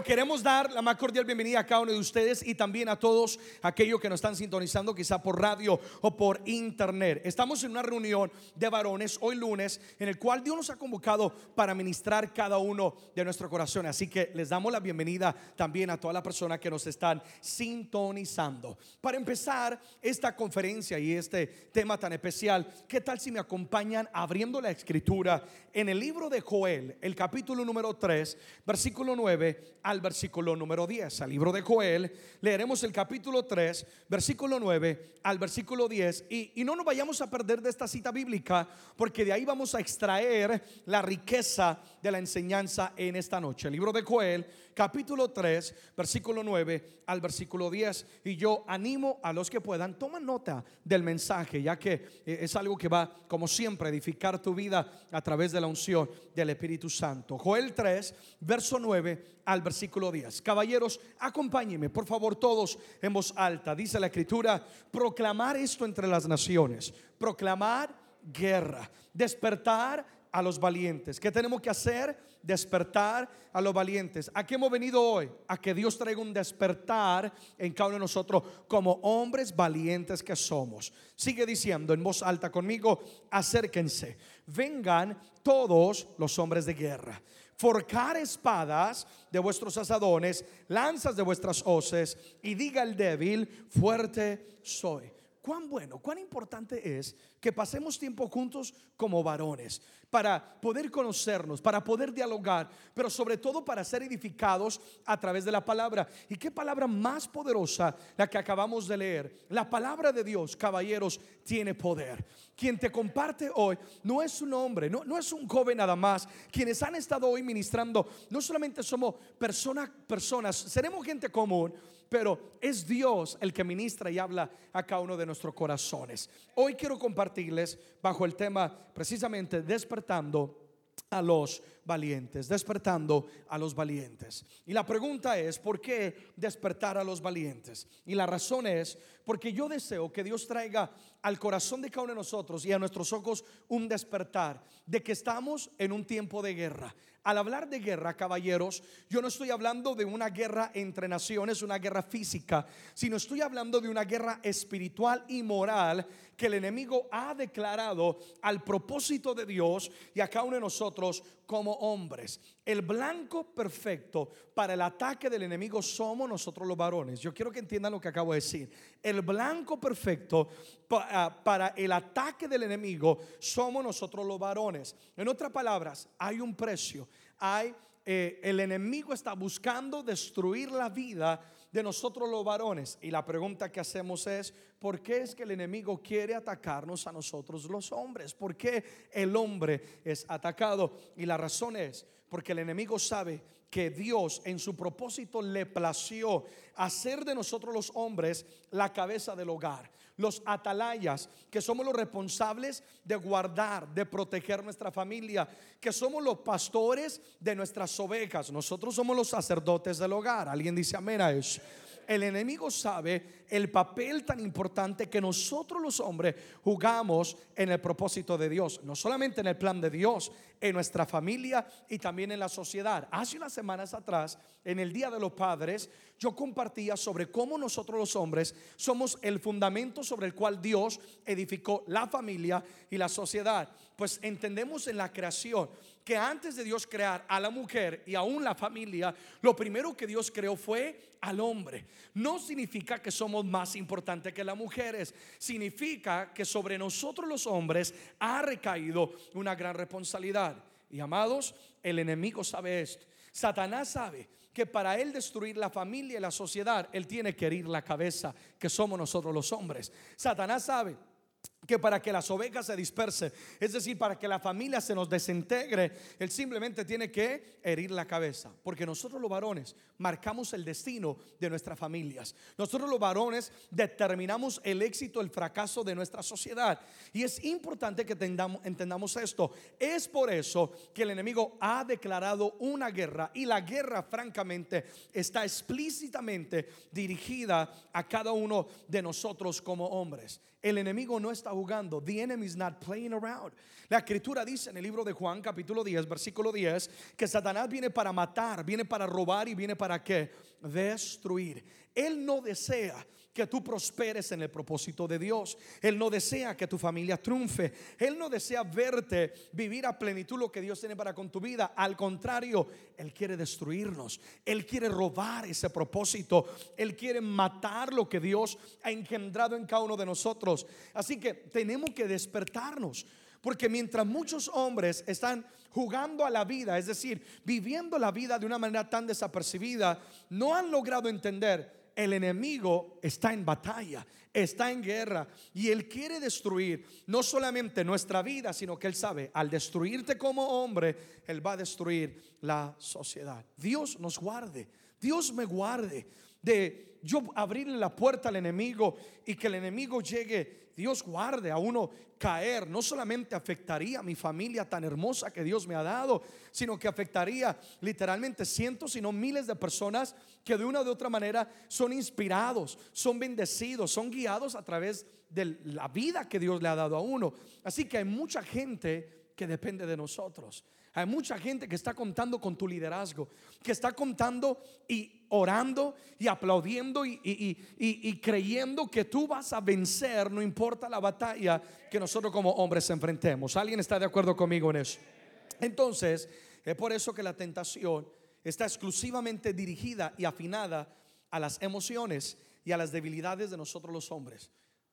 Queremos dar la más cordial bienvenida a cada uno de ustedes y también a todos aquellos que nos están sintonizando quizá por radio o por internet. Estamos en una reunión de varones hoy lunes en el cual Dios nos ha convocado para ministrar cada uno de nuestro corazón. Así que les damos la bienvenida también a todas las personas que nos están sintonizando. Para empezar esta conferencia y este tema tan especial, ¿qué tal si me acompañan abriendo la escritura en el libro de Joel, el capítulo número 3, versículo 9? Al versículo número 10. Al libro de Joel leeremos el capítulo 3, versículo 9 al versículo 10. Y, y no nos vayamos a perder de esta cita bíblica porque de ahí vamos a extraer la riqueza de la enseñanza en esta noche. El libro de Joel, capítulo 3, versículo 9 al versículo 10. Y yo animo a los que puedan, toman nota del mensaje, ya que eh, es algo que va, como siempre, a edificar tu vida a través de la unción del Espíritu Santo. Joel 3, verso 9 al versículo 10. Caballeros, acompáñenme, por favor, todos en voz alta. Dice la escritura, proclamar esto entre las naciones, proclamar guerra, despertar a los valientes. ¿Qué tenemos que hacer? Despertar a los valientes. ¿A qué hemos venido hoy? A que Dios traiga un despertar en cada uno de nosotros como hombres valientes que somos. Sigue diciendo en voz alta conmigo, acérquense, vengan todos los hombres de guerra forcar espadas de vuestros asadones, lanzas de vuestras hoces, y diga el débil, fuerte soy. Cuán bueno, cuán importante es que pasemos tiempo juntos como varones, para poder conocernos, para poder dialogar, pero sobre todo para ser edificados a través de la palabra. ¿Y qué palabra más poderosa la que acabamos de leer? La palabra de Dios, caballeros, tiene poder. Quien te comparte hoy no es un hombre, no, no es un joven nada más. Quienes han estado hoy ministrando, no solamente somos personas, personas, seremos gente común pero es Dios el que ministra y habla a cada uno de nuestros corazones. Hoy quiero compartirles bajo el tema precisamente despertando a los valientes, despertando a los valientes. Y la pregunta es, ¿por qué despertar a los valientes? Y la razón es porque yo deseo que Dios traiga al corazón de cada uno de nosotros y a nuestros ojos un despertar de que estamos en un tiempo de guerra. Al hablar de guerra, caballeros, yo no estoy hablando de una guerra entre naciones, una guerra física, sino estoy hablando de una guerra espiritual y moral que el enemigo ha declarado al propósito de Dios y a cada uno de nosotros como hombres. El blanco perfecto para el ataque del enemigo somos nosotros los varones. Yo quiero que entiendan lo que acabo de decir. El blanco perfecto ah, para el ataque del enemigo somos nosotros los varones. En otras palabras, hay un precio. Hay eh, el enemigo está buscando destruir la vida de nosotros los varones. Y la pregunta que hacemos es, ¿por qué es que el enemigo quiere atacarnos a nosotros los hombres? ¿Por qué el hombre es atacado? Y la razón es porque el enemigo sabe que Dios en su propósito le plació hacer de nosotros los hombres la cabeza del hogar los atalayas, que somos los responsables de guardar, de proteger nuestra familia, que somos los pastores de nuestras ovejas. Nosotros somos los sacerdotes del hogar. ¿Alguien dice amén a eso? El enemigo sabe el papel tan importante que nosotros los hombres jugamos en el propósito de Dios, no solamente en el plan de Dios, en nuestra familia y también en la sociedad. Hace unas semanas atrás, en el Día de los Padres, yo compartía sobre cómo nosotros los hombres somos el fundamento sobre el cual Dios edificó la familia y la sociedad. Pues entendemos en la creación que antes de Dios crear a la mujer y aún la familia, lo primero que Dios creó fue al hombre. No significa que somos más importantes que las mujeres, significa que sobre nosotros los hombres ha recaído una gran responsabilidad. Y amados, el enemigo sabe esto. Satanás sabe que para él destruir la familia y la sociedad, él tiene que herir la cabeza, que somos nosotros los hombres. Satanás sabe que para que las ovejas se dispersen, es decir, para que la familia se nos desintegre, Él simplemente tiene que herir la cabeza, porque nosotros los varones marcamos el destino de nuestras familias. Nosotros los varones determinamos el éxito, el fracaso de nuestra sociedad. Y es importante que entendamos esto. Es por eso que el enemigo ha declarado una guerra y la guerra francamente está explícitamente dirigida a cada uno de nosotros como hombres. El enemigo no está jugando. The enemy is not playing around. La escritura dice en el libro de Juan capítulo 10, versículo 10, que Satanás viene para matar, viene para robar y viene para qué? Destruir. Él no desea que tú prosperes en el propósito de Dios. Él no desea que tu familia triunfe. Él no desea verte vivir a plenitud lo que Dios tiene para con tu vida. Al contrario, Él quiere destruirnos. Él quiere robar ese propósito. Él quiere matar lo que Dios ha engendrado en cada uno de nosotros. Así que tenemos que despertarnos. Porque mientras muchos hombres están jugando a la vida, es decir, viviendo la vida de una manera tan desapercibida, no han logrado entender el enemigo está en batalla, está en guerra y él quiere destruir no solamente nuestra vida, sino que él sabe, al destruirte como hombre, él va a destruir la sociedad. Dios nos guarde, Dios me guarde de yo abrirle la puerta al enemigo y que el enemigo llegue, Dios guarde a uno caer, no solamente afectaría a mi familia tan hermosa que Dios me ha dado, sino que afectaría literalmente cientos, sino miles de personas que de una u otra manera son inspirados, son bendecidos, son guiados a través de la vida que Dios le ha dado a uno. Así que hay mucha gente que depende de nosotros. Hay mucha gente que está contando con tu liderazgo, que está contando y orando y aplaudiendo y, creyendo que tú vas a vencer, no importa la batalla que nosotros como hombres enfrentemos. ¿Alguien está de acuerdo conmigo en eso? Entonces, es por eso que la tentación está exclusivamente dirigida y afinada a las emociones y a las debilidades de nosotros los hombres.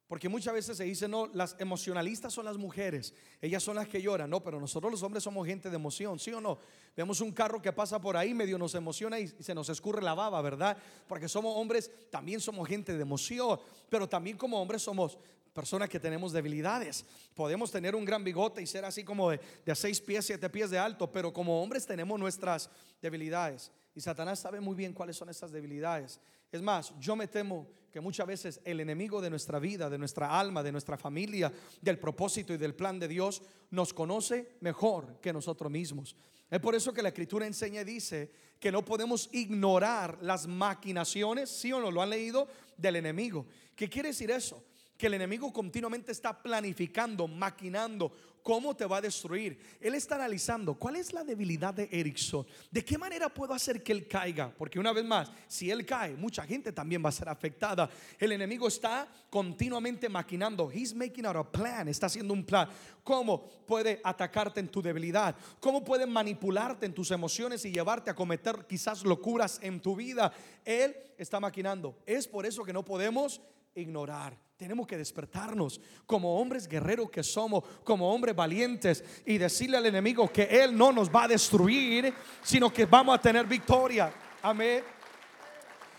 Porque muchas veces se dice, no, las emocionalistas son las mujeres, ellas son las que lloran, no, pero nosotros los hombres somos gente de emoción, ¿sí o no? Vemos un carro que pasa por ahí, medio nos emociona y se nos escurre la baba, ¿verdad? Porque somos hombres, también somos gente de emoción, pero también como hombres somos personas que tenemos debilidades. Podemos tener un gran bigote y ser así como de, de seis pies, siete pies de alto, pero como hombres tenemos nuestras debilidades. Y Satanás sabe muy bien cuáles son esas debilidades. Es más, yo me temo que muchas veces el enemigo de nuestra vida, de nuestra alma, de nuestra familia, del propósito y del plan de Dios, nos conoce mejor que nosotros mismos. Es por eso que la escritura enseña y dice que no podemos ignorar las maquinaciones, sí o no, lo han leído, del enemigo. ¿Qué quiere decir eso? Que el enemigo continuamente está planificando, maquinando, cómo te va a destruir. Él está analizando cuál es la debilidad de Erickson. ¿De qué manera puedo hacer que él caiga? Porque una vez más, si él cae, mucha gente también va a ser afectada. El enemigo está continuamente maquinando. He's making out a plan. Está haciendo un plan. ¿Cómo puede atacarte en tu debilidad? ¿Cómo puede manipularte en tus emociones y llevarte a cometer quizás locuras en tu vida? Él está maquinando. Es por eso que no podemos ignorar. Tenemos que despertarnos como hombres guerreros que somos, como hombres valientes y decirle al enemigo que Él no nos va a destruir, sino que vamos a tener victoria. Amén.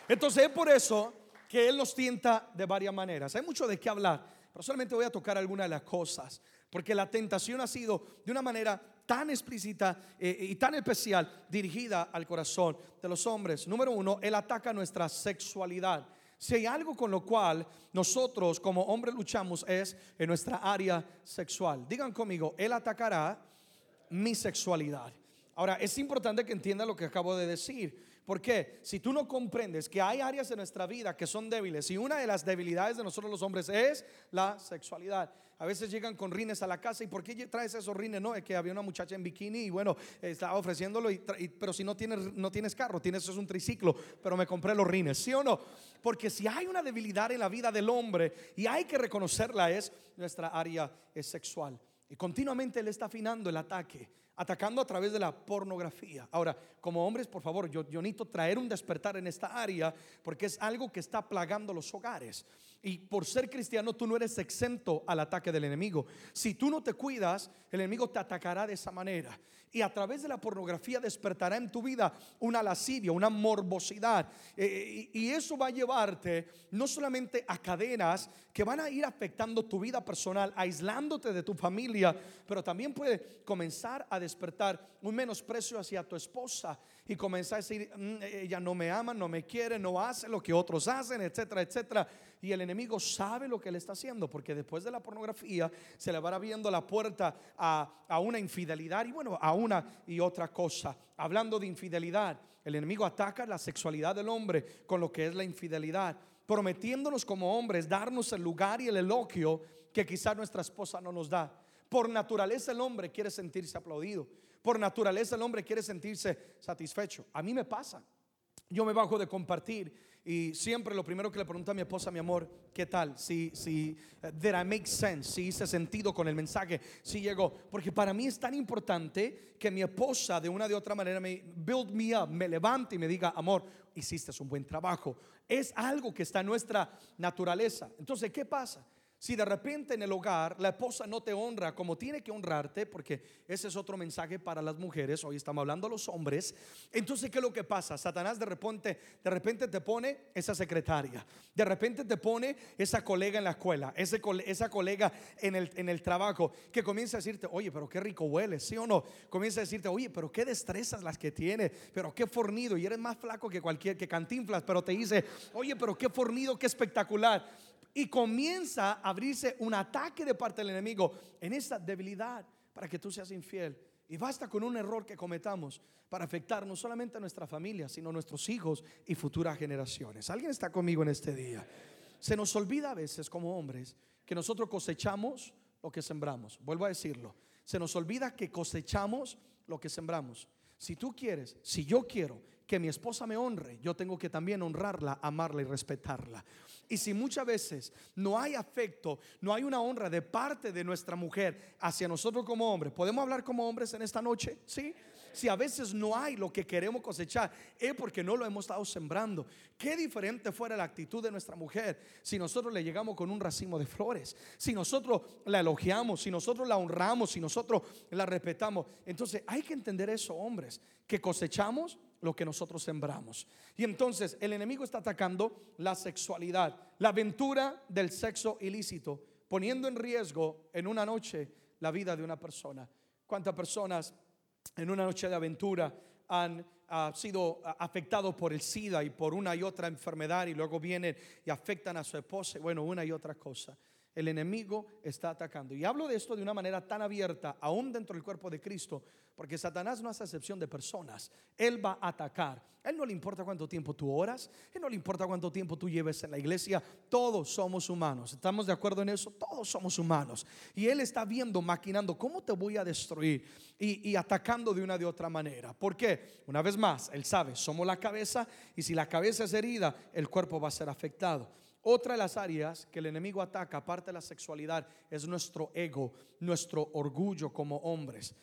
Entonces es por eso que Él nos tienta de varias maneras. Hay mucho de qué hablar, pero solamente voy a tocar algunas de las cosas, porque la tentación ha sido de una manera tan explícita eh, y tan especial dirigida al corazón de los hombres. Número uno, Él ataca nuestra sexualidad. Si hay algo con lo cual nosotros como hombres luchamos es en nuestra área sexual. Digan conmigo, Él atacará mi sexualidad. Ahora, es importante que entienda lo que acabo de decir. Porque si tú no comprendes que hay áreas de nuestra vida que son débiles y una de las debilidades de nosotros los hombres es la sexualidad. A veces llegan con rines a la casa y ¿por qué traes esos rines? No, es que había una muchacha en bikini y bueno, estaba ofreciéndolo, y, pero si no tienes, no tienes carro, tienes es un triciclo, pero me compré los rines, ¿sí o no? Porque si hay una debilidad en la vida del hombre y hay que reconocerla es nuestra área sexual. Y continuamente él está afinando el ataque atacando a través de la pornografía. Ahora, como hombres, por favor, yo, yo necesito traer un despertar en esta área porque es algo que está plagando los hogares. Y por ser cristiano tú no eres exento al ataque del enemigo. Si tú no te cuidas, el enemigo te atacará de esa manera. Y a través de la pornografía despertará en tu vida una lascivia, una morbosidad. Eh, y eso va a llevarte no solamente a cadenas que van a ir afectando tu vida personal, aislándote de tu familia, pero también puede comenzar a despertar un menosprecio hacia tu esposa y comenzar a decir, mm, ella no me ama, no me quiere, no hace lo que otros hacen, etcétera, etcétera. Y el enemigo sabe lo que él está haciendo, porque después de la pornografía se le va viendo la puerta a, a una infidelidad y bueno, a una y otra cosa. Hablando de infidelidad, el enemigo ataca la sexualidad del hombre con lo que es la infidelidad, prometiéndonos como hombres darnos el lugar y el elogio que quizás nuestra esposa no nos da. Por naturaleza el hombre quiere sentirse aplaudido. Por naturaleza el hombre quiere sentirse satisfecho. A mí me pasa. Yo me bajo de compartir y siempre lo primero que le pregunto a mi esposa, mi amor, ¿qué tal? Si, si, uh, did I make sense? Si hice sentido con el mensaje, si llegó. Porque para mí es tan importante que mi esposa de una de otra manera me build me up, me levante y me diga, amor, hiciste un buen trabajo. Es algo que está en nuestra naturaleza. Entonces, ¿qué pasa? Si de repente en el hogar la esposa no te honra como tiene que honrarte, porque ese es otro mensaje para las mujeres, hoy estamos hablando a los hombres, entonces ¿qué es lo que pasa? Satanás de repente, de repente te pone esa secretaria, de repente te pone esa colega en la escuela, ese, esa colega en el, en el trabajo, que comienza a decirte, oye, pero qué rico huele, ¿sí o no? Comienza a decirte, oye, pero qué destrezas las que tiene, pero qué fornido, y eres más flaco que cualquier, que cantinflas, pero te dice, oye, pero qué fornido, qué espectacular y comienza a abrirse un ataque de parte del enemigo en esa debilidad para que tú seas infiel. Y basta con un error que cometamos para afectar no solamente a nuestra familia, sino a nuestros hijos y futuras generaciones. ¿Alguien está conmigo en este día? Se nos olvida a veces como hombres que nosotros cosechamos lo que sembramos. Vuelvo a decirlo. Se nos olvida que cosechamos lo que sembramos. Si tú quieres, si yo quiero que mi esposa me honre, yo tengo que también honrarla, amarla y respetarla. Y si muchas veces no hay afecto, no hay una honra de parte de nuestra mujer hacia nosotros como hombres, ¿podemos hablar como hombres en esta noche? Sí. Si a veces no hay lo que queremos cosechar, es porque no lo hemos estado sembrando. Qué diferente fuera la actitud de nuestra mujer si nosotros le llegamos con un racimo de flores, si nosotros la elogiamos, si nosotros la honramos, si nosotros la respetamos. Entonces hay que entender eso, hombres, que cosechamos lo que nosotros sembramos. Y entonces el enemigo está atacando la sexualidad, la aventura del sexo ilícito, poniendo en riesgo en una noche la vida de una persona. ¿Cuántas personas en una noche de aventura han sido afectados por el SIDA y por una y otra enfermedad y luego vienen y afectan a su esposa? Bueno, una y otra cosa el enemigo está atacando. Y hablo de esto de una manera tan abierta, aún dentro del cuerpo de Cristo, porque Satanás no hace excepción de personas. Él va a atacar. Él no le importa cuánto tiempo tú oras, él no le importa cuánto tiempo tú lleves en la iglesia. Todos somos humanos. ¿Estamos de acuerdo en eso? Todos somos humanos. Y él está viendo, maquinando, ¿cómo te voy a destruir? Y, y atacando de una de otra manera. ¿Por qué? Una vez más, él sabe, somos la cabeza y si la cabeza es herida, el cuerpo va a ser afectado. Otra de las áreas que el enemigo ataca, aparte de la sexualidad, es nuestro ego, nuestro orgullo como hombres.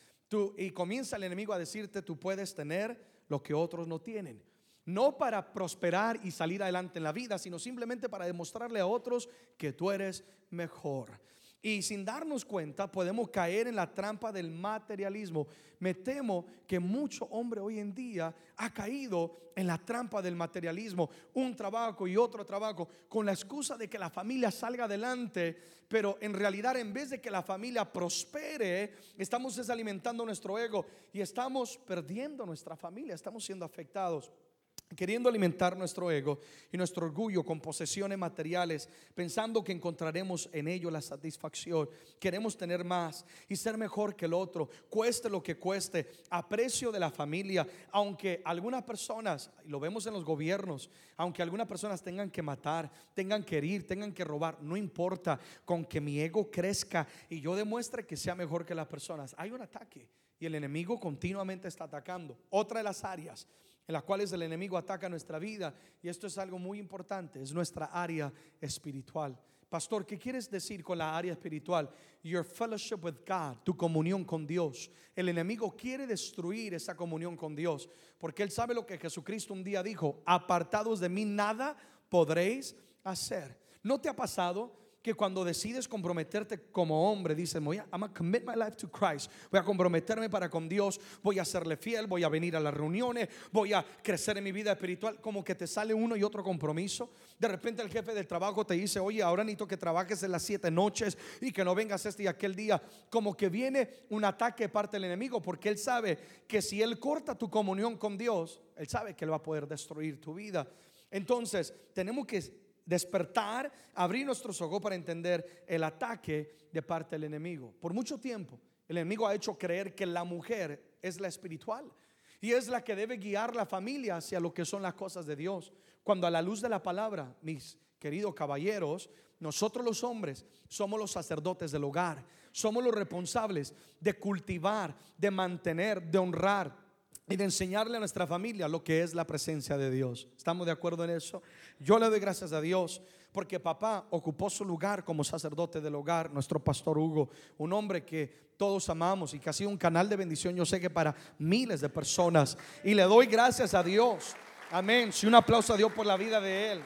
Y comienza el enemigo a decirte, tú puedes tener lo que otros no tienen. No para prosperar y salir adelante en la vida, sino simplemente para demostrarle a otros que tú eres mejor. Y sin darnos cuenta podemos caer en la trampa del materialismo. Me temo que mucho hombre hoy en día ha caído en la trampa del materialismo. Un trabajo y otro trabajo con la excusa de que la familia salga adelante. Pero en realidad en vez de que la familia prospere, estamos desalimentando nuestro ego y estamos perdiendo nuestra familia. Estamos siendo afectados queriendo alimentar nuestro ego y nuestro orgullo con posesiones materiales, pensando que encontraremos en ello la satisfacción. Queremos tener más y ser mejor que el otro, cueste lo que cueste, aprecio de la familia, aunque algunas personas, lo vemos en los gobiernos, aunque algunas personas tengan que matar, tengan que herir, tengan que robar, no importa, con que mi ego crezca y yo demuestre que sea mejor que las personas. Hay un ataque y el enemigo continuamente está atacando. Otra de las áreas en las cuales el enemigo ataca nuestra vida. Y esto es algo muy importante, es nuestra área espiritual. Pastor, ¿qué quieres decir con la área espiritual? Your fellowship with God, tu comunión con Dios. El enemigo quiere destruir esa comunión con Dios, porque él sabe lo que Jesucristo un día dijo, apartados de mí nada podréis hacer. ¿No te ha pasado? Que cuando decides comprometerte como hombre, dices, voy a commit my life to Christ, voy a comprometerme para con Dios, voy a serle fiel, voy a venir a las reuniones, voy a crecer en mi vida espiritual, como que te sale uno y otro compromiso. De repente el jefe del trabajo te dice, oye, ahora necesito que trabajes en las siete noches y que no vengas este y aquel día. Como que viene un ataque de parte del enemigo, porque él sabe que si él corta tu comunión con Dios, él sabe que él va a poder destruir tu vida. Entonces, tenemos que despertar, abrir nuestros ojos para entender el ataque de parte del enemigo. Por mucho tiempo El enemigo ha hecho creer que la mujer es la espiritual y es la que debe guiar la familia hacia lo que son las cosas de Dios. Cuando a la luz de la palabra, mis queridos caballeros, nosotros los hombres somos los sacerdotes del hogar, somos los responsables de cultivar, de mantener, de honrar y de enseñarle a nuestra familia lo que es la presencia de Dios. ¿Estamos de acuerdo en eso? Yo le doy gracias a Dios porque papá ocupó su lugar como sacerdote del hogar, nuestro pastor Hugo, un hombre que todos amamos y que ha sido un canal de bendición, yo sé que para miles de personas. Y le doy gracias a Dios. Amén. Si un aplauso a Dios por la vida de él.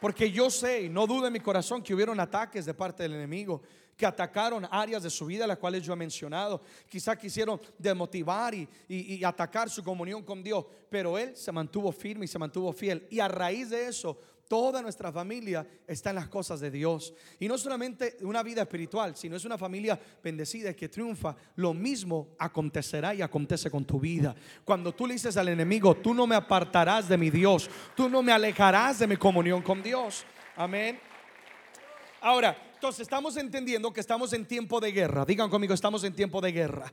Porque yo sé y no dude en mi corazón que hubieron ataques de parte del enemigo que atacaron áreas de su vida, las cuales yo he mencionado. Quizá quisieron demotivar y, y, atacar su comunión con Dios, pero él se mantuvo firme y se mantuvo fiel. Y a raíz de eso, toda nuestra familia está en las cosas de Dios. Y no solamente una vida espiritual, sino es una familia bendecida y que triunfa. Lo mismo acontecerá y acontece con tu vida. Cuando tú le dices al enemigo, tú no me apartarás de mi Dios, tú no me alejarás de mi comunión con Dios. Amén. Ahora, entonces estamos entendiendo que estamos en tiempo de guerra. Digan conmigo, estamos en tiempo de guerra.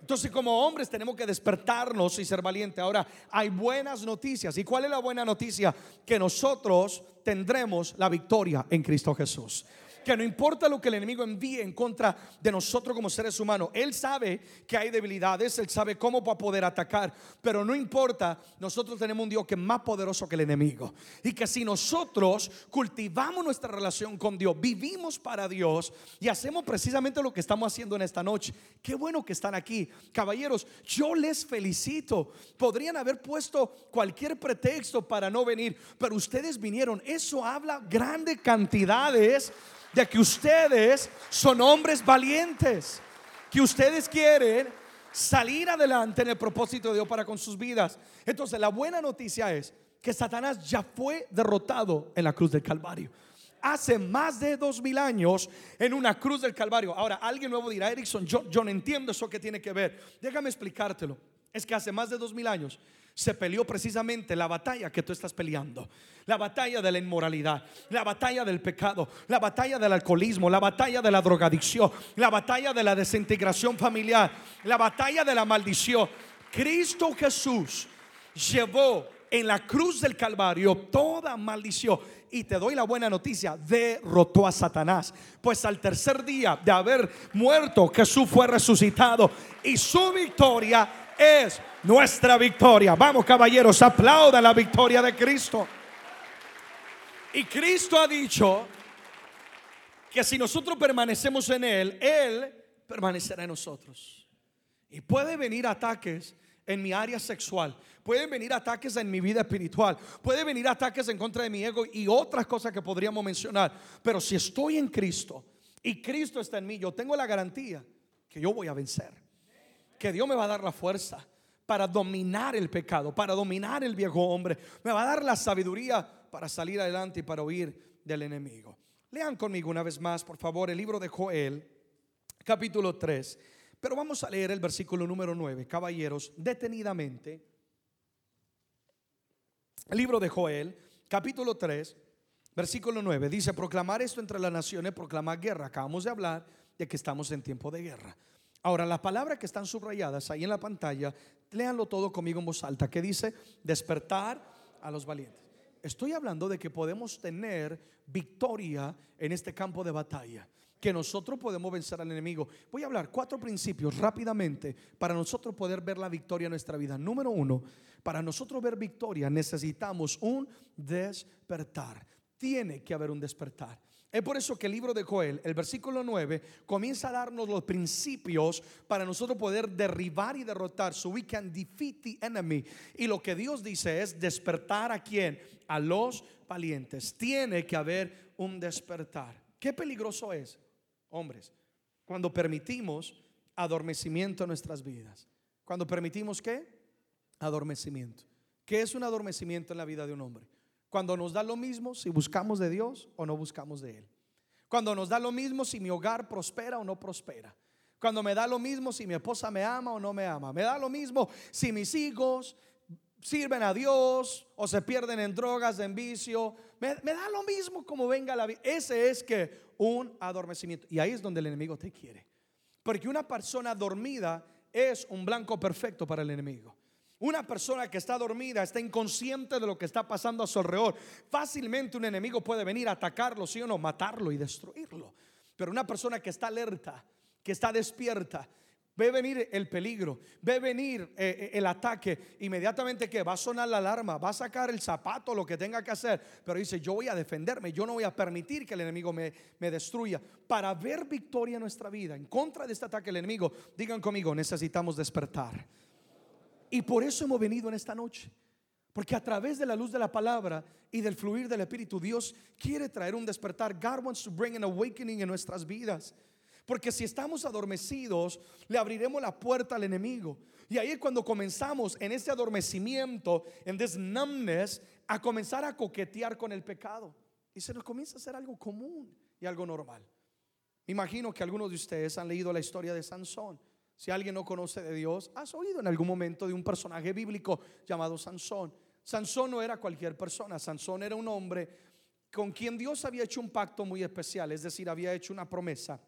Entonces como hombres tenemos que despertarnos y ser valientes. Ahora, hay buenas noticias. ¿Y cuál es la buena noticia? Que nosotros tendremos la victoria en Cristo Jesús que no importa lo que el enemigo envíe en contra de nosotros como seres humanos, Él sabe que hay debilidades, Él sabe cómo va a poder atacar, pero no importa, nosotros tenemos un Dios que es más poderoso que el enemigo. Y que si nosotros cultivamos nuestra relación con Dios, vivimos para Dios y hacemos precisamente lo que estamos haciendo en esta noche, qué bueno que están aquí. Caballeros, yo les felicito. Podrían haber puesto cualquier pretexto para no venir, pero ustedes vinieron. Eso habla grandes cantidades de que ustedes son hombres valientes, que ustedes quieren salir adelante en el propósito de Dios para con sus vidas. Entonces la buena noticia es que Satanás ya fue derrotado en la cruz del Calvario. Hace más de dos mil años en una cruz del Calvario. Ahora, alguien nuevo dirá, Erickson, yo, yo no entiendo eso que tiene que ver. Déjame explicártelo. Es que hace más de dos mil años se peleó precisamente la batalla que tú estás peleando. La batalla de la inmoralidad, la batalla del pecado, la batalla del alcoholismo, la batalla de la drogadicción, la batalla de la desintegración familiar, la batalla de la maldición. Cristo Jesús llevó en la cruz del Calvario toda maldición. Y te doy la buena noticia, derrotó a Satanás. Pues al tercer día de haber muerto, Jesús fue resucitado y su victoria es nuestra victoria. Vamos caballeros, aplauda la victoria de Cristo. Y Cristo ha dicho que si nosotros permanecemos en Él, Él permanecerá en nosotros. Y puede venir ataques en mi área sexual, pueden venir ataques en mi vida espiritual, puede venir ataques en contra de mi ego y otras cosas que podríamos mencionar. Pero si estoy en Cristo y Cristo está en mí, yo tengo la garantía que yo voy a vencer, que Dios me va a dar la fuerza para dominar el pecado, para dominar el viejo hombre. Me va a dar la sabiduría para salir adelante y para huir del enemigo. Lean conmigo una vez más, por favor, el libro de Joel, capítulo 3. Pero vamos a leer el versículo número 9, caballeros, detenidamente. El libro de Joel, capítulo 3, versículo 9, dice, proclamar esto entre las naciones, proclamar guerra. Acabamos de hablar de que estamos en tiempo de guerra. Ahora, las palabras que están subrayadas ahí en la pantalla, léanlo todo conmigo en voz alta, que dice, despertar a los valientes. Estoy hablando de que podemos tener victoria en este campo de batalla, que nosotros podemos vencer al enemigo. Voy a hablar cuatro principios rápidamente para nosotros poder ver la victoria en nuestra vida. Número uno, para nosotros ver victoria necesitamos un despertar. Tiene que haber un despertar. Es por eso que el libro de Joel, el versículo 9, comienza a darnos los principios para nosotros poder derribar y derrotar. So we can defeat the enemy. Y lo que Dios dice es despertar a quién? A los valientes. Tiene que haber un despertar. Qué peligroso es, hombres, cuando permitimos adormecimiento en nuestras vidas. Cuando permitimos qué? Adormecimiento. ¿Qué es un adormecimiento en la vida de un hombre? Cuando nos da lo mismo si buscamos de Dios o no buscamos de Él. Cuando nos da lo mismo si mi hogar prospera o no prospera. Cuando me da lo mismo si mi esposa me ama o no me ama. Me da lo mismo si mis hijos sirven a Dios o se pierden en drogas, en vicio. Me, me da lo mismo como venga la vida. Ese es que un adormecimiento. Y ahí es donde el enemigo te quiere. Porque una persona dormida es un blanco perfecto para el enemigo. Una persona que está dormida, está inconsciente de lo que está pasando a su alrededor. Fácilmente un enemigo puede venir a atacarlo, sí o no, matarlo y destruirlo. Pero una persona que está alerta, que está despierta, ve venir el peligro, ve venir eh, eh, el ataque, inmediatamente que va a sonar la alarma, va a sacar el zapato, lo que tenga que hacer, pero dice, yo voy a defenderme, yo no voy a permitir que el enemigo me, me destruya. Para ver victoria en nuestra vida, en contra de este ataque del enemigo, digan conmigo, necesitamos despertar. Y por eso hemos venido en esta noche. Porque a través de la luz de la palabra y del fluir del Espíritu, Dios quiere traer un despertar. God wants to bring an awakening en nuestras vidas. Porque si estamos adormecidos, le abriremos la puerta al enemigo. Y ahí es cuando comenzamos en ese adormecimiento, en this numbness, a comenzar a coquetear con el pecado. Y se nos comienza a hacer algo común y algo normal. Imagino que algunos de ustedes han leído la historia de Sansón. Si alguien no conoce de Dios, has oído en algún momento de un personaje bíblico llamado Sansón. Sansón no era cualquier persona, Sansón era un hombre con quien Dios había hecho un pacto muy especial, es decir, había hecho una promesa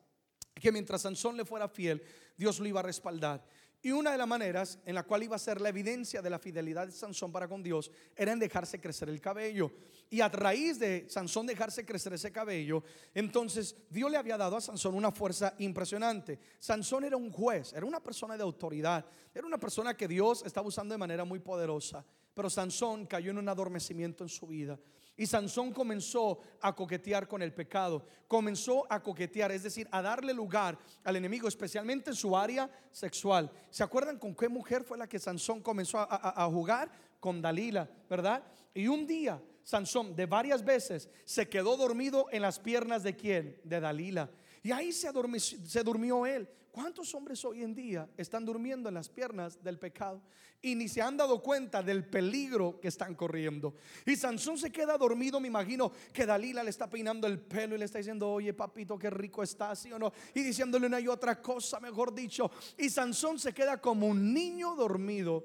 que mientras Sansón le fuera fiel, Dios lo iba a respaldar. Y una de las maneras en la cual iba a ser la evidencia de la fidelidad de Sansón para con Dios era en dejarse crecer el cabello. Y a raíz de Sansón dejarse crecer ese cabello, entonces Dios le había dado a Sansón una fuerza impresionante. Sansón era un juez, era una persona de autoridad, era una persona que Dios estaba usando de manera muy poderosa. Pero Sansón cayó en un adormecimiento en su vida. Y Sansón comenzó a coquetear con el pecado, comenzó a coquetear, es decir, a darle lugar al enemigo, especialmente en su área sexual. ¿Se acuerdan con qué mujer fue la que Sansón comenzó a, jugar? Con Dalila, ¿verdad? Y un día Sansón de varias veces se quedó dormido en las piernas de quién? De Dalila. Y ahí se, se durmió él. ¿Cuántos hombres hoy en día están durmiendo en las piernas del pecado y ni se han dado cuenta del peligro que están corriendo? Y Sansón se queda dormido, me imagino que Dalila le está peinando el pelo y le está diciendo, oye papito, qué rico estás, ¿sí o no? Y diciéndole una y otra cosa, mejor dicho. Y Sansón se queda como un niño dormido.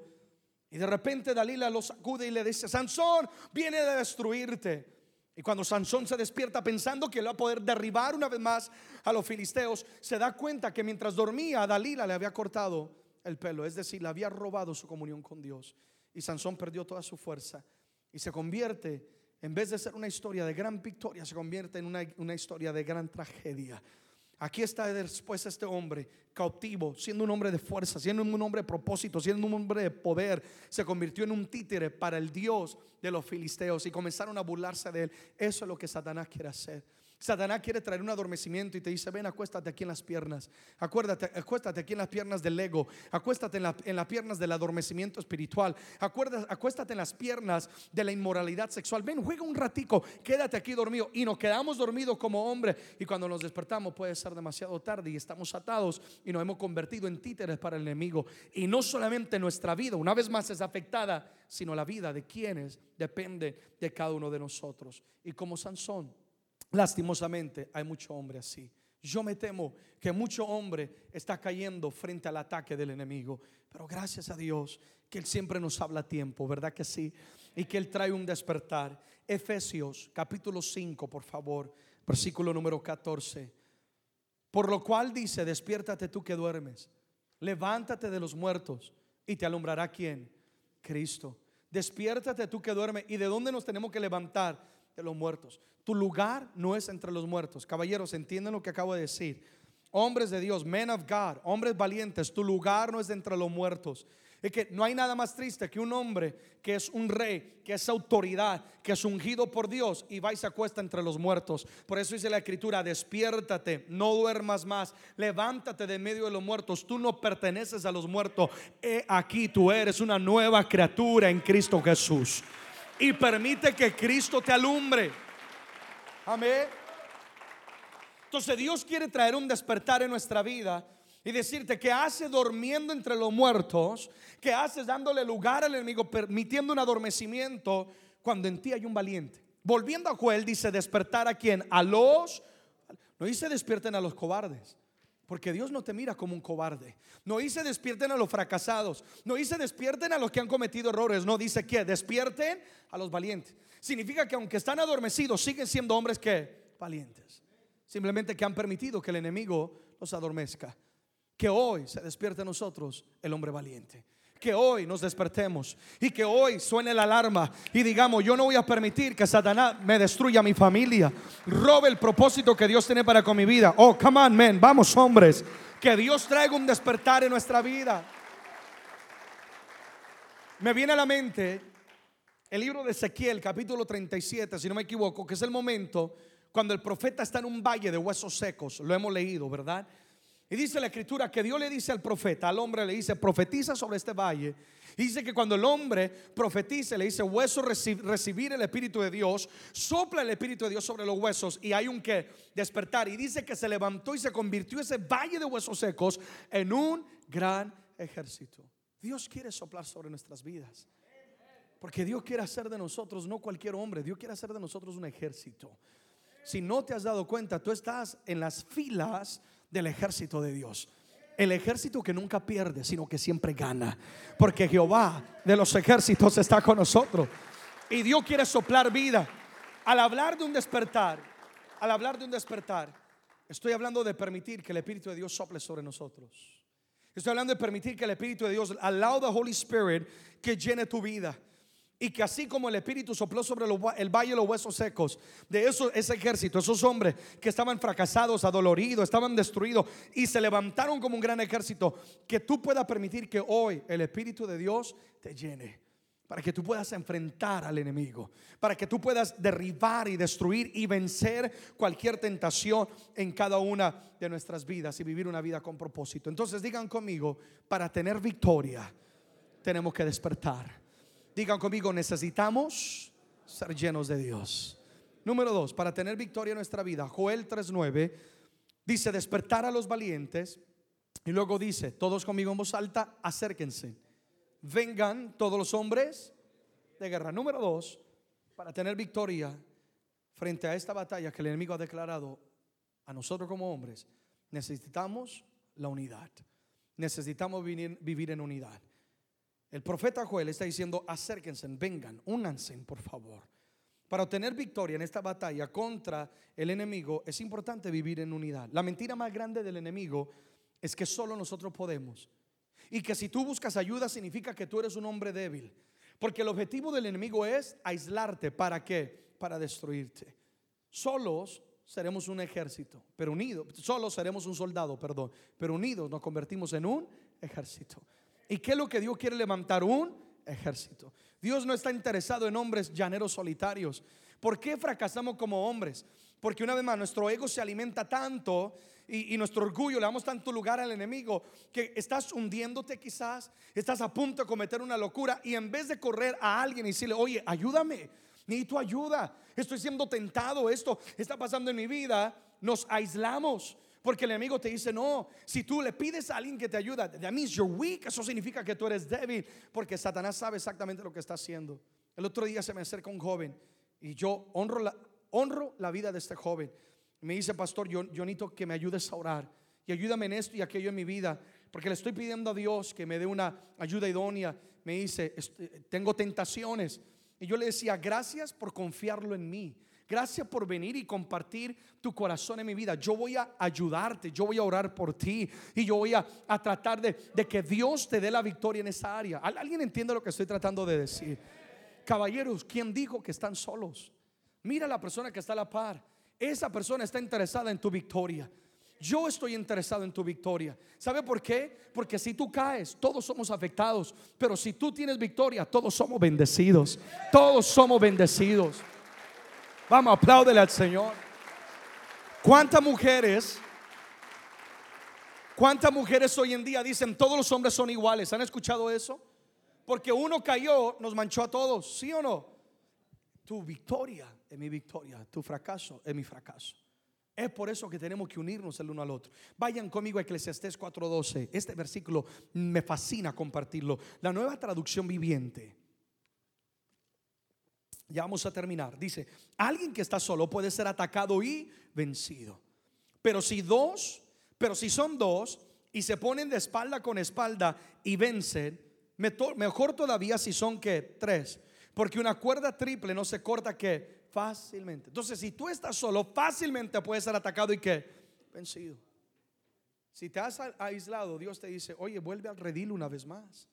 Y de repente Dalila lo sacude y le dice, Sansón, viene a destruirte. Y cuando Sansón se despierta pensando que le va a poder derribar una vez más a los filisteos, se da cuenta que mientras dormía, Dalila le había cortado el pelo, es decir, le había robado su comunión con Dios. Y Sansón perdió toda su fuerza y se convierte, en vez de ser una historia de gran victoria, se convierte en una, una historia de gran tragedia. Aquí está después este hombre cautivo, siendo un hombre de fuerza, siendo un hombre de propósito, siendo un hombre de poder, se convirtió en un títere para el Dios de los filisteos y comenzaron a burlarse de él. Eso es lo que Satanás quiere hacer. Satanás quiere traer un adormecimiento y te dice, ven, acuéstate aquí en las piernas. Acuérdate, acuéstate aquí en las piernas del ego. Acuéstate en, las piernas del adormecimiento espiritual. Acuérdate, acuéstate en las piernas de la inmoralidad sexual. Ven, juega un ratico, quédate aquí dormido. Y nos quedamos dormidos como hombre. Y cuando nos despertamos puede ser demasiado tarde y estamos atados y nos hemos convertido en títeres para el enemigo. Y no solamente nuestra vida, una vez más es afectada, sino la vida de quienes depende de cada uno de nosotros. Y como Sansón Lastimosamente hay mucho hombre así. Yo me temo que mucho hombre está cayendo frente al ataque del enemigo. Pero gracias a Dios que Él siempre nos habla a tiempo, ¿verdad que sí? Y que Él trae un despertar. Efesios capítulo 5, por favor, versículo número 14. Por lo cual dice, despiértate tú que duermes, levántate de los muertos y te alumbrará quién? Cristo. Despiértate tú que duermes. ¿Y de dónde nos tenemos que levantar? De los muertos. Tu lugar no es entre los muertos. Caballeros, entienden lo que acabo de decir. Hombres de Dios, men of God, hombres valientes, tu lugar no es entre los muertos. Es que no hay nada más triste que un hombre que es un rey, que es autoridad, que es ungido por Dios y va y se acuesta entre los muertos. Por eso dice la escritura, despiértate, no duermas más, levántate de medio de los muertos. Tú no perteneces a los muertos. He aquí tú eres una nueva criatura en Cristo Jesús. Y permite que Cristo te alumbre. Amén. Entonces Dios quiere traer un despertar en nuestra vida y decirte que hace durmiendo entre los muertos, que haces dándole lugar al enemigo, permitiendo un adormecimiento cuando en ti hay un valiente. Volviendo a Joel, dice despertar a quien? A los, no dice despierten a los cobardes. Porque Dios no te mira como un cobarde. No dice despierten a los fracasados. No dice despierten a los que han cometido errores. No dice que despierten a los valientes. Significa que aunque están adormecidos, siguen siendo hombres que valientes. Simplemente que han permitido que el enemigo los adormezca. Que hoy se despierte a nosotros el hombre valiente que hoy nos despertemos y que hoy suene la alarma y digamos, yo no voy a permitir que Satanás me destruya mi familia, robe el propósito que Dios tiene para con mi vida. Oh, come on, men, vamos hombres, que Dios traiga un despertar en nuestra vida. Me viene a la mente el libro de Ezequiel, capítulo 37, si no me equivoco, que es el momento cuando el profeta está en un valle de huesos secos. Lo hemos leído, ¿verdad? Y dice la escritura que Dios le dice al profeta, al hombre le dice, profetiza sobre este valle. Y dice que cuando el hombre profetice, le dice, hueso recibir el Espíritu de Dios, sopla el Espíritu de Dios sobre los huesos y hay un que despertar. Y dice que se levantó y se convirtió ese valle de huesos secos en un gran ejército. Dios quiere soplar sobre nuestras vidas. Porque Dios quiere hacer de nosotros, no cualquier hombre, Dios quiere hacer de nosotros un ejército. Si no te has dado cuenta, tú estás en las filas del ejército de Dios. El ejército que nunca pierde, sino que siempre gana. Porque Jehová de los ejércitos está con nosotros. Y Dios quiere soplar vida. Al hablar de un despertar, al hablar de un despertar, estoy hablando de permitir que el Espíritu de Dios sople sobre nosotros. Estoy hablando de permitir que el Espíritu de Dios, allow the Holy Spirit, que llene tu vida. Y que así como el Espíritu sopló sobre el valle de los huesos secos, de eso, ese ejército, esos hombres que estaban fracasados, adoloridos, estaban destruidos y se levantaron como un gran ejército, que tú puedas permitir que hoy el Espíritu de Dios te llene. Para que tú puedas enfrentar al enemigo, para que tú puedas derribar y destruir y vencer cualquier tentación en cada una de nuestras vidas y vivir una vida con propósito. Entonces digan conmigo, para tener victoria tenemos que despertar. Digan conmigo, necesitamos ser llenos de Dios. Número dos, para tener victoria en nuestra vida, Joel 3.9 dice despertar a los valientes y luego dice, todos conmigo en voz alta, acérquense. Vengan todos los hombres de guerra. Número dos, para tener victoria frente a esta batalla que el enemigo ha declarado a nosotros como hombres, necesitamos la unidad. Necesitamos vivir en unidad. El profeta Joel está diciendo, acérquense, vengan, únanse, por favor. Para obtener victoria en esta batalla contra el enemigo es importante vivir en unidad. La mentira más grande del enemigo es que solo nosotros podemos. Y que si tú buscas ayuda significa que tú eres un hombre débil. Porque el objetivo del enemigo es aislarte. ¿Para qué? Para destruirte. Solos seremos un ejército, pero unidos, solos seremos un soldado, perdón, pero unidos nos convertimos en un ejército. ¿Y qué es lo que Dios quiere levantar? Un ejército. Dios no está interesado en hombres llaneros solitarios. ¿Por qué fracasamos como hombres? Porque una vez más nuestro ego se alimenta tanto y, nuestro orgullo le damos tanto lugar al enemigo que estás hundiéndote quizás, estás a punto de cometer una locura y en vez de correr a alguien y decirle, oye, ayúdame, necesito ayuda, estoy siendo tentado, esto está pasando en mi vida, nos aislamos porque el enemigo te dice, no, si tú le pides a alguien que te ayuda, that means you're weak, eso significa que tú eres débil, porque Satanás sabe exactamente lo que está haciendo. El otro día se me acerca un joven y yo honro la, honro la vida de este joven. Me dice, pastor, yo, yo necesito que me ayudes a orar y ayúdame en esto y aquello en mi vida, porque le estoy pidiendo a Dios que me dé una ayuda idónea. Me dice, tengo tentaciones. Y yo le decía, gracias por confiarlo en mí. Gracias por venir y compartir tu corazón en mi vida. Yo voy a ayudarte, yo voy a orar por ti y yo voy a, tratar de, de, que Dios te dé la victoria en esa área. ¿Alguien entiende lo que estoy tratando de decir? Caballeros, ¿quién dijo que están solos? Mira a la persona que está a la par. Esa persona está interesada en tu victoria. Yo estoy interesado en tu victoria. ¿Sabe por qué? Porque si tú caes, todos somos afectados. Pero si tú tienes victoria, todos somos bendecidos. Todos somos bendecidos. Vamos, apláudele al Señor. ¿Cuántas mujeres? ¿Cuántas mujeres hoy en día dicen todos los hombres son iguales? ¿Han escuchado eso? Porque uno cayó, nos manchó a todos, ¿sí o no? Tu victoria es mi victoria, tu fracaso es mi fracaso. Es por eso que tenemos que unirnos el uno al otro. Vayan conmigo a Eclesiastés 4:12. Este versículo me fascina compartirlo. La nueva traducción viviente. Ya vamos a terminar. Dice, alguien que está solo puede ser atacado y vencido. Pero si dos Pero si son dos y se ponen de espalda con espalda y vencen, mejor todavía si son que tres. Porque una cuerda triple no se corta que fácilmente. Entonces, si tú estás solo, fácilmente puedes ser atacado y que vencido. Si te has aislado, Dios te dice, oye, vuelve al redil una vez más.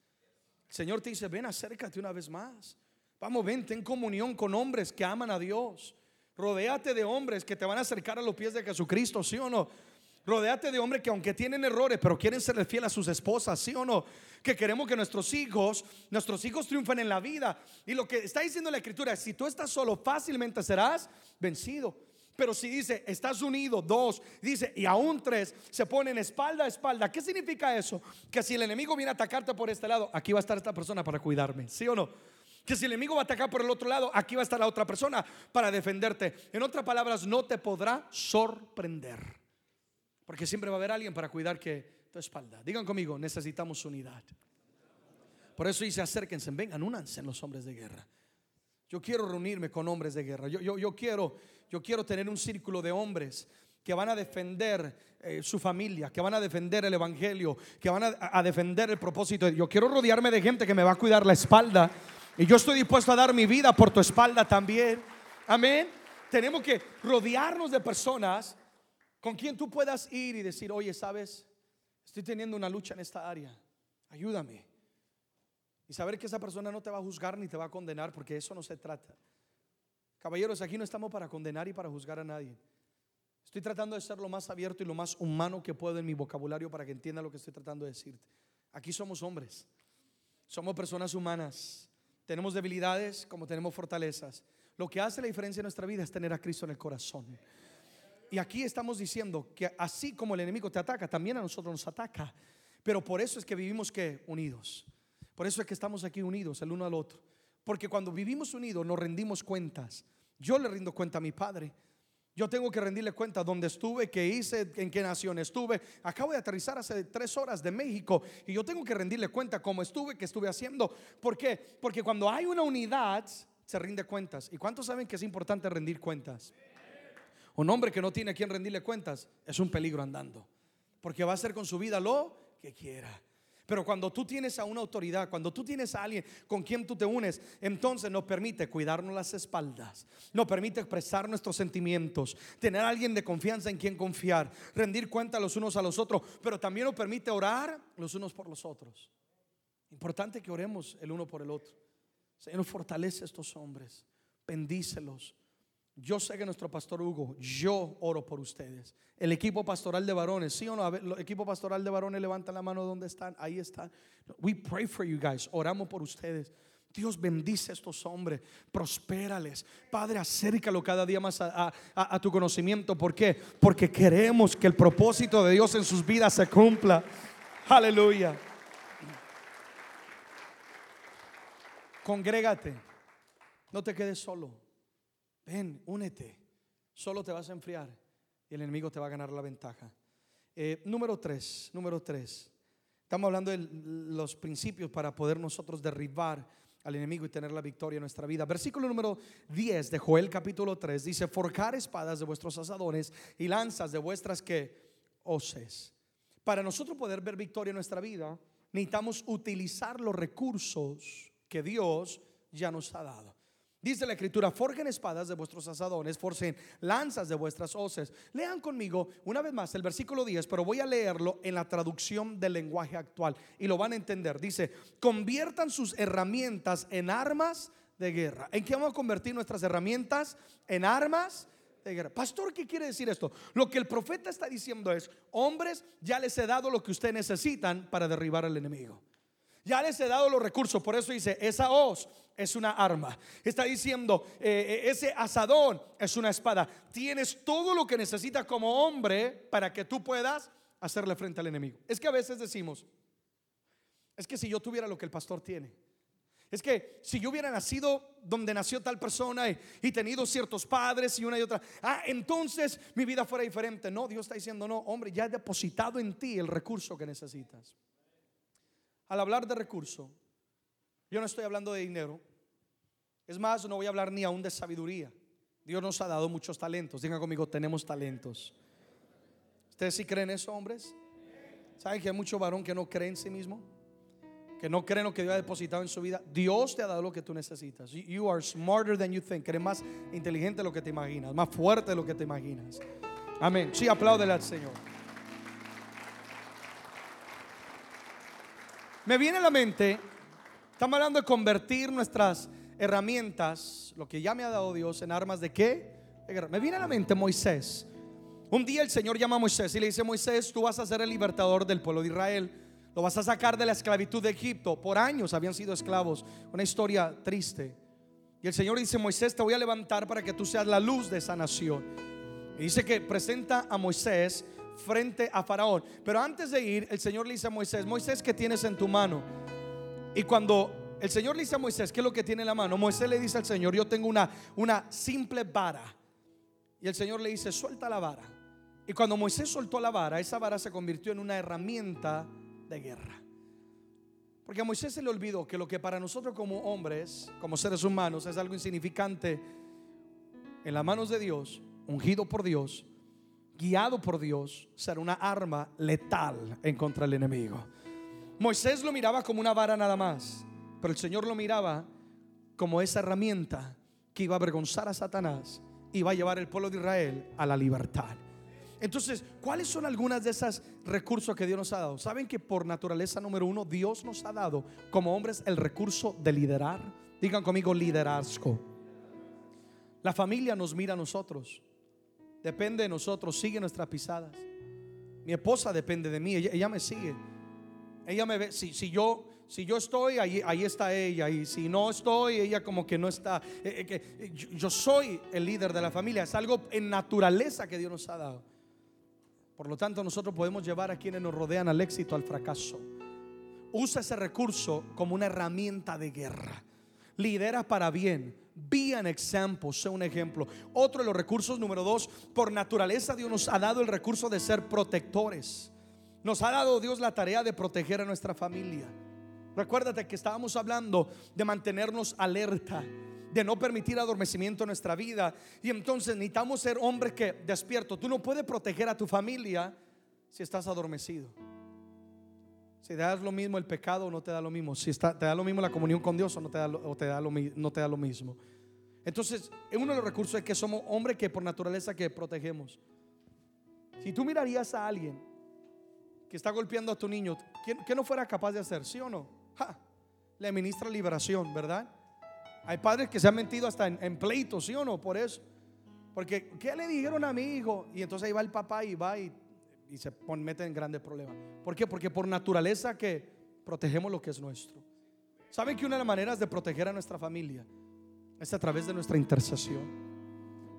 El Señor te dice, ven, acércate una vez más. Vamos, ven, ten comunión con hombres que aman a Dios. Rodéate de hombres que te van a acercar a los pies de Jesucristo, ¿sí o no? Rodéate de hombres que aunque tienen errores, pero quieren ser fiel a sus esposas, ¿sí o no? Que queremos que nuestros hijos, nuestros hijos triunfen en la vida. Y lo que está diciendo la escritura es, si tú estás solo, fácilmente serás vencido. Pero si dice, estás unido, dos, dice, y aún tres, se ponen espalda a espalda. ¿Qué significa eso? Que si el enemigo viene a atacarte por este lado, aquí va a estar esta persona para cuidarme, ¿sí o no? Que si el enemigo va a atacar por el otro lado, aquí va a estar la otra persona para defenderte. En otras palabras, no te podrá sorprender. Porque siempre va a haber alguien para cuidar que tu espalda. Digan conmigo, necesitamos unidad. Por eso dice, acérquense, vengan, únanse los hombres de guerra. Yo quiero reunirme con hombres de guerra. Yo, yo, quiero, yo quiero tener un círculo de hombres que van a defender eh, su familia, que van a defender el evangelio, que van a defender el propósito. Yo quiero rodearme de gente que me va a cuidar la espalda y yo estoy dispuesto a dar mi vida por tu espalda también. Amén. Tenemos que rodearnos de personas con quien tú puedas ir y decir, oye, sabes, estoy teniendo una lucha en esta área. Ayúdame. Y saber que esa persona no te va a juzgar ni te va a condenar, porque eso no se trata. Caballeros, aquí no estamos para condenar y para juzgar a nadie. Estoy tratando de ser lo más abierto y lo más humano que puedo en mi vocabulario para que entienda lo que estoy tratando de decirte. Aquí somos hombres, somos personas humanas. Tenemos debilidades como tenemos fortalezas. Lo que hace la diferencia en nuestra vida es tener a Cristo en el corazón. Y aquí estamos diciendo que así como el enemigo te ataca, también a nosotros nos ataca. Pero por eso es que vivimos que unidos. Por eso es que estamos aquí unidos el uno al otro. Porque cuando vivimos unidos nos rendimos cuentas. Yo le rindo cuenta a mi padre. Yo tengo que rendirle cuenta dónde estuve, qué hice, en qué nación estuve. Acabo de aterrizar hace tres horas de México y yo tengo que rendirle cuenta cómo estuve, qué estuve haciendo. ¿Por qué? Porque cuando hay una unidad, se rinde cuentas. ¿Y cuántos saben que es importante rendir cuentas? Un hombre que no tiene a quien rendirle cuentas es un peligro andando. Porque va a hacer con su vida lo que quiera. Pero cuando tú tienes a una autoridad, cuando tú tienes a alguien con quien tú te unes, entonces nos permite cuidarnos las espaldas, nos permite expresar nuestros sentimientos, tener a alguien de confianza en quien confiar, rendir cuenta los unos a los otros, pero también nos permite orar los unos por los otros. Importante que oremos el uno por el otro. Señor, fortalece a estos hombres, bendícelos yo sé que nuestro pastor Hugo, yo oro por ustedes. El equipo pastoral de varones, ¿sí o no? el equipo pastoral de varones, levanta la mano donde están. Ahí están. We pray for you guys. Oramos por ustedes. Dios bendice a estos hombres, prospérales. Padre, acércalo cada día más a, a, tu conocimiento. ¿Por qué? Porque queremos que el propósito de Dios en sus vidas se cumpla. Aleluya. Congrégate. No te quedes solo. Ven, únete. Solo te vas a enfriar y el enemigo te va a ganar la ventaja. Eh, número tres, número tres. Estamos hablando de los principios para poder nosotros derribar al enemigo y tener la victoria en nuestra vida. Versículo número 10 de Joel capítulo 3 dice, forjar espadas de vuestros asadones y lanzas de vuestras que hoces. Para nosotros poder ver victoria en nuestra vida, necesitamos utilizar los recursos que Dios ya nos ha dado. Dice la escritura, forjen espadas de vuestros asadones, forjen lanzas de vuestras hoces. Lean conmigo una vez más el versículo 10, pero voy a leerlo en la traducción del lenguaje actual y lo van a entender. Dice, conviertan sus herramientas en armas de guerra. ¿En qué vamos a convertir nuestras herramientas? En armas de guerra. Pastor, ¿qué quiere decir esto? Lo que el profeta está diciendo es, hombres, ya les he dado lo que ustedes necesitan para derribar al enemigo. Ya les he dado los recursos, por eso dice, esa hoz es una arma. Está diciendo, eh, eh, ese asadón es una espada. Tienes todo lo que necesitas como hombre para que tú puedas hacerle frente al enemigo. Es que a veces decimos, es que si yo tuviera lo que el pastor tiene, es que si yo hubiera nacido donde nació tal persona y, tenido ciertos padres y una y otra, ah, entonces mi vida fuera diferente. No, Dios está diciendo, no, hombre, ya he depositado en ti el recurso que necesitas. Al hablar de recurso, yo no estoy hablando de dinero. Es más, no voy a hablar ni aún de sabiduría. Dios nos ha dado muchos talentos. Diga conmigo, tenemos talentos. ¿Ustedes sí creen eso, hombres? ¿Saben que hay mucho varón que no cree en sí mismo? Que no cree en lo que Dios ha depositado en su vida. Dios te ha dado lo que tú necesitas. You are smarter than you think. Eres más inteligente de lo que te imaginas, más fuerte de lo que te imaginas. Amén. Sí, apláudele al Señor. Me viene a la mente, estamos hablando de convertir nuestras herramientas, lo que ya me ha dado Dios, en armas de qué? Me viene a la mente Moisés. Un día el Señor llama a Moisés y le dice, Moisés, tú vas a ser el libertador del pueblo de Israel. Lo vas a sacar de la esclavitud de Egipto. Por años habían sido esclavos. Una historia triste. Y el Señor dice, Moisés, te voy a levantar para que tú seas la luz de esa nación. Y dice que presenta a Moisés frente a Faraón. Pero antes de ir, el Señor le dice a Moisés, Moisés, ¿qué tienes en tu mano? Y cuando el Señor le dice a Moisés, ¿qué es lo que tiene en la mano? Moisés le dice al Señor, yo tengo una, una simple vara. Y el Señor le dice, suelta la vara. Y cuando Moisés soltó la vara, esa vara se convirtió en una herramienta de guerra. Porque a Moisés se le olvidó que lo que para nosotros como hombres, como seres humanos, es algo insignificante, en las manos de Dios, ungido por Dios, guiado por Dios, será una arma letal en contra del enemigo. Moisés lo miraba como una vara nada más, pero el Señor lo miraba como esa herramienta que iba a avergonzar a Satanás y va a llevar el pueblo de Israel a la libertad. Entonces, ¿cuáles son algunas de esos recursos que Dios nos ha dado? ¿Saben que por naturaleza número uno, Dios nos ha dado como hombres el recurso de liderar? Digan conmigo liderazgo. La familia nos mira a nosotros depende de nosotros, sigue nuestras pisadas. Mi esposa depende de mí, ella, me sigue. Ella me ve, si, si yo si yo estoy, ahí, ahí, está ella. Y si no estoy, ella como que no está. Eh, eh, eh, yo soy el líder de la familia. Es algo en naturaleza que Dios nos ha dado. Por lo tanto, nosotros podemos llevar a quienes nos rodean al éxito, al fracaso. Usa ese recurso como una herramienta de guerra. Lidera para bien Be an example, sea un ejemplo. Otro de los recursos, número dos, por naturaleza Dios nos ha dado el recurso de ser protectores. Nos ha dado Dios la tarea de proteger a nuestra familia. Recuérdate que estábamos hablando de mantenernos alerta, de no permitir adormecimiento en nuestra vida. Y entonces necesitamos ser hombres que despierto. Tú no puedes proteger a tu familia si estás adormecido. Si te das lo mismo el pecado o no te da lo mismo. Si te da lo mismo la comunión con Dios o no te da, o te da lo, no te da lo mismo. Entonces, uno de los recursos es que somos hombres que por naturaleza que protegemos. Si tú mirarías a alguien que está golpeando a tu niño, ¿qué, no fuera capaz de hacer? ¿Sí o no? le ministra liberación, ¿verdad? Hay padres que se han mentido hasta en, en pleitos, ¿sí o no? Por eso. Porque, ¿qué le dijeron a mi hijo? Y entonces ahí va el papá y va y y se mete en grandes problemas. ¿Por qué? Porque por naturaleza que protegemos lo que es nuestro. ¿Saben que una de las maneras de proteger a nuestra familia es a través de nuestra intercesión?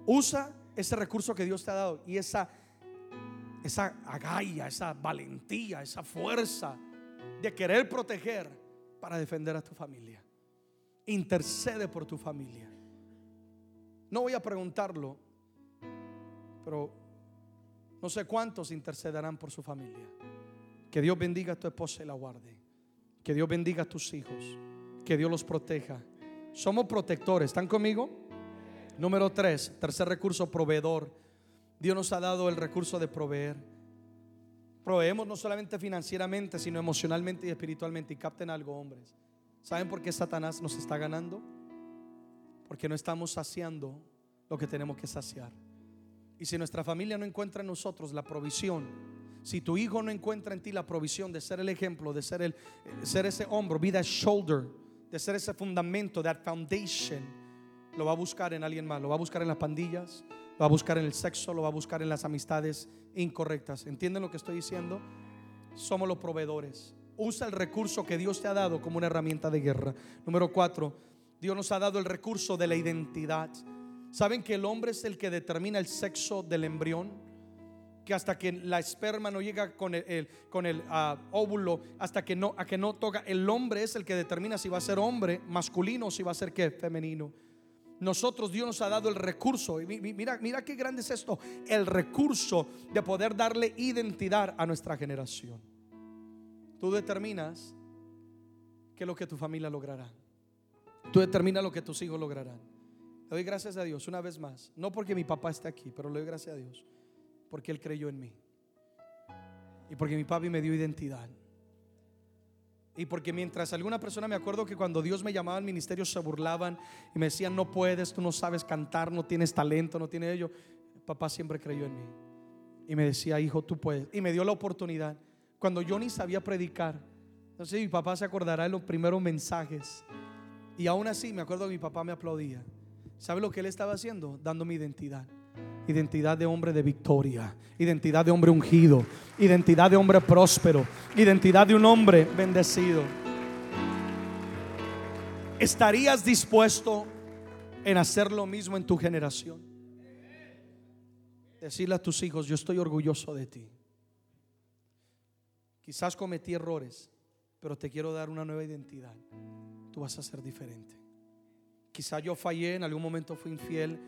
Usa ese recurso que Dios te ha dado y esa, esa agalla, esa valentía, esa fuerza de querer proteger para defender a tu familia. Intercede por tu familia. No voy a preguntarlo, pero no sé cuántos intercederán por su familia. Que Dios bendiga a tu esposa y la guarde. Que Dios bendiga a tus hijos. Que Dios los proteja. Somos protectores. ¿Están conmigo? Número tres, tercer recurso, proveedor. Dios nos ha dado el recurso de proveer. Proveemos no solamente financieramente, sino emocionalmente y espiritualmente. Y capten algo, hombres. ¿Saben por qué Satanás nos está ganando? Porque no estamos saciando lo que tenemos que saciar. Y si nuestra familia no encuentra en nosotros la provisión, si tu hijo no encuentra en ti la provisión de ser el ejemplo, de ser, el, ser ese hombro, be that shoulder, de ser ese fundamento, that foundation, lo va a buscar en alguien más, lo va a buscar en las pandillas, lo va a buscar en el sexo, lo va a buscar en las amistades incorrectas. ¿Entienden lo que estoy diciendo? Somos los proveedores. Usa el recurso que Dios te ha dado como una herramienta de guerra. Número cuatro, Dios nos ha dado el recurso de la identidad. ¿Saben que el hombre es el que determina el sexo del embrión? Que hasta que la esperma no llega con el, con el ah, óvulo, hasta que no, a que no toca, el hombre es el que determina si va a ser hombre masculino o si va a ser qué, femenino. Nosotros Dios nos ha dado el recurso, y mira, mira qué grande es esto, el recurso de poder darle identidad a nuestra generación. Tú determinas qué es lo que tu familia logrará. Tú determinas lo que tus hijos lograrán. Le doy gracias a Dios una vez más. No porque mi papá esté aquí, pero le doy gracias a Dios. Porque Él creyó en mí. Y porque mi papi me dio identidad. Y porque mientras alguna persona me acuerdo que cuando Dios me llamaba al ministerio se burlaban y me decían, no puedes, tú no sabes cantar, no tienes talento, no tienes ello. Papá siempre creyó en mí. Y me decía, hijo, tú puedes. Y me dio la oportunidad. Cuando yo ni sabía predicar. Entonces mi papá se acordará de los primeros mensajes. Y aún así me acuerdo que mi papá me aplaudía. ¿Sabe lo que él estaba haciendo? Dando mi identidad. Identidad de hombre de victoria, identidad de hombre ungido, identidad de hombre próspero, identidad de un hombre bendecido. ¿Estarías dispuesto en hacer lo mismo en tu generación? Decirle a tus hijos, yo estoy orgulloso de ti. Quizás cometí errores, pero te quiero dar una nueva identidad. Tú vas a ser diferente. Quizás yo fallé, en algún momento fui infiel.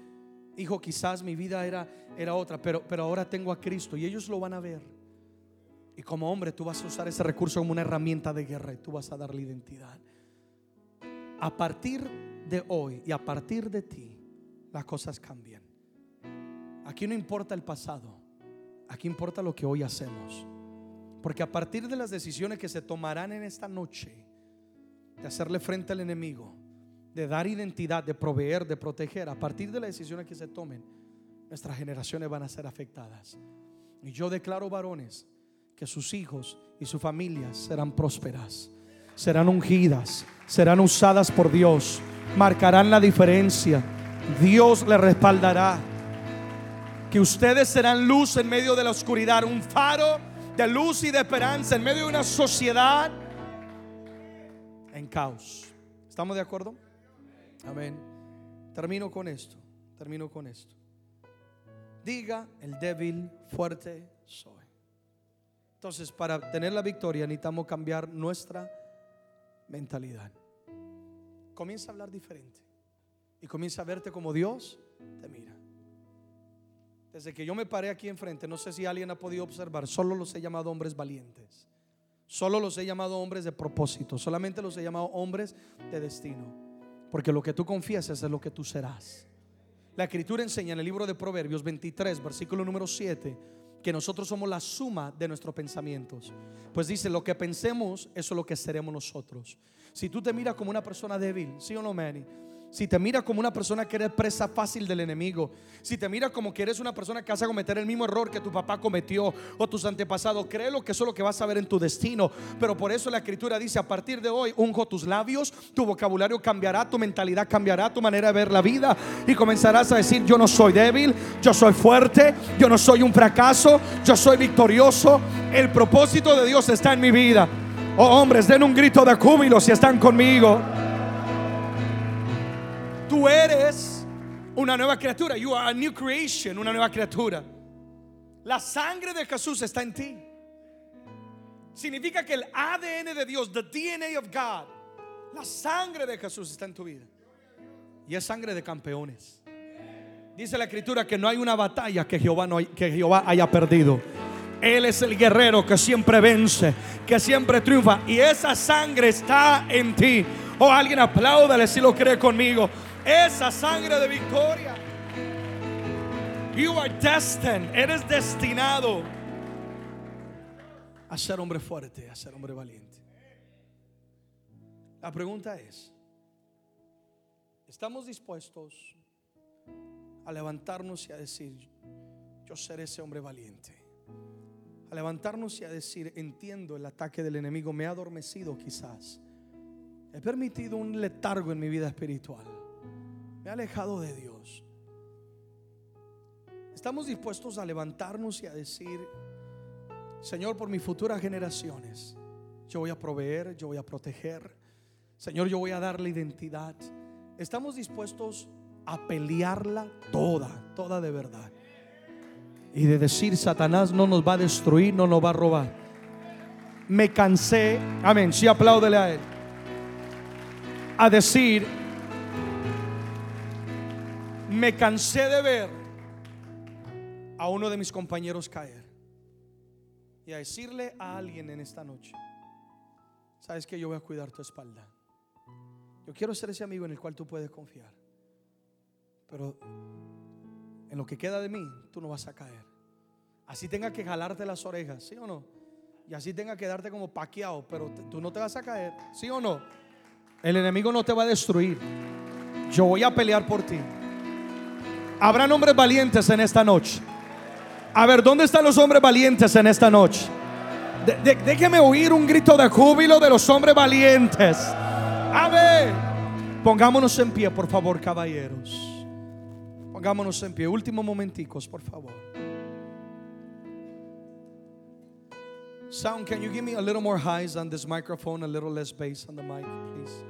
Hijo, quizás mi vida era, era otra, pero, pero ahora tengo a Cristo y ellos lo van a ver. Y como hombre tú vas a usar ese recurso como una herramienta de guerra y tú vas a darle identidad. A partir de hoy y a partir de ti, las cosas cambian. Aquí no importa el pasado, aquí importa lo que hoy hacemos. Porque a partir de las decisiones que se tomarán en esta noche, de hacerle frente al enemigo, de dar identidad, de proveer, de proteger, a partir de las decisiones que se tomen, nuestras generaciones van a ser afectadas. Y yo declaro varones que sus hijos y sus familias serán prósperas, serán ungidas, serán usadas por Dios, marcarán la diferencia. Dios le respaldará. Que ustedes serán luz en medio de la oscuridad, un faro de luz y de esperanza en medio de una sociedad en caos. ¿Estamos de acuerdo? Amén. Termino con esto. Termino con esto. Diga el débil, fuerte soy. Entonces, para tener la victoria necesitamos cambiar nuestra mentalidad. Comienza a hablar diferente y comienza a verte como Dios te mira. Desde que yo me paré aquí enfrente, no sé si alguien ha podido observar, solo los he llamado hombres valientes. Solo los he llamado hombres de propósito. Solamente los he llamado hombres de destino. Porque lo que tú confiesas es lo que tú serás. La escritura enseña en el libro de Proverbios 23, versículo número 7, que nosotros somos la suma de nuestros pensamientos. Pues dice, lo que pensemos, es lo que seremos nosotros. Si tú te miras como una persona débil, ¿sí o no, Manny? Si te mira como una persona que eres presa fácil del enemigo, si te mira como que eres una persona que vas a cometer el mismo error que tu papá cometió o tus antepasados, créelo que eso es lo que vas a ver en tu destino. Pero por eso la escritura dice, a partir de hoy, unjo tus labios, tu vocabulario cambiará, tu mentalidad cambiará, tu manera de ver la vida y comenzarás a decir, yo no soy débil, yo soy fuerte, yo no soy un fracaso, yo soy victorioso, el propósito de Dios está en mi vida. Oh hombres, den un grito de júbilo si están conmigo. Tú eres una nueva criatura. You are a new creation, una nueva criatura. La sangre de Jesús está en ti. Significa que el ADN de Dios, the DNA of God, la sangre de Jesús está en tu vida. Y es sangre de campeones. Dice la escritura que no hay una batalla que Jehová, no que Jehová haya perdido. Él es el guerrero que siempre vence, que siempre triunfa. Y esa sangre está en ti. O oh, alguien apláudale si lo cree conmigo esa sangre de victoria. You are destined, eres destinado a ser hombre fuerte, a ser hombre valiente. La pregunta es, ¿estamos dispuestos a levantarnos y a decir, yo seré ese hombre valiente? A levantarnos y a decir, entiendo el ataque del enemigo, me ha adormecido quizás. He permitido un letargo en mi vida espiritual alejado de Dios. Estamos dispuestos a levantarnos y a decir, Señor, por mis futuras generaciones, yo voy a proveer, yo voy a proteger. Señor, yo voy a darle identidad. Estamos dispuestos a pelearla toda, toda de verdad. Y de decir, Satanás no nos va a destruir, no nos va a robar. Me cansé, amén, sí apláudele a él. A decir, me cansé de ver a uno de mis compañeros caer y a decirle a alguien en esta noche, sabes que yo voy a cuidar tu espalda. Yo quiero ser ese amigo en el cual tú puedes confiar. Pero en lo que queda de mí, tú no vas a caer. Así tenga que jalarte las orejas, ¿sí o no? y así tenga que darte como paqueado, pero tú no te vas a caer, ¿sí o no? El enemigo no te va a destruir. Yo voy a pelear por ti. Habrá hombres valientes en esta noche. A ver, ¿dónde están los hombres valientes en esta noche? déjeme oír un grito de júbilo de los hombres valientes. A ver, pongámonos en pie, por favor, caballeros. Pongámonos en pie. Último momenticos, por favor. Sound, can you give me a little more highs on this microphone, a little less bass on the mic, please?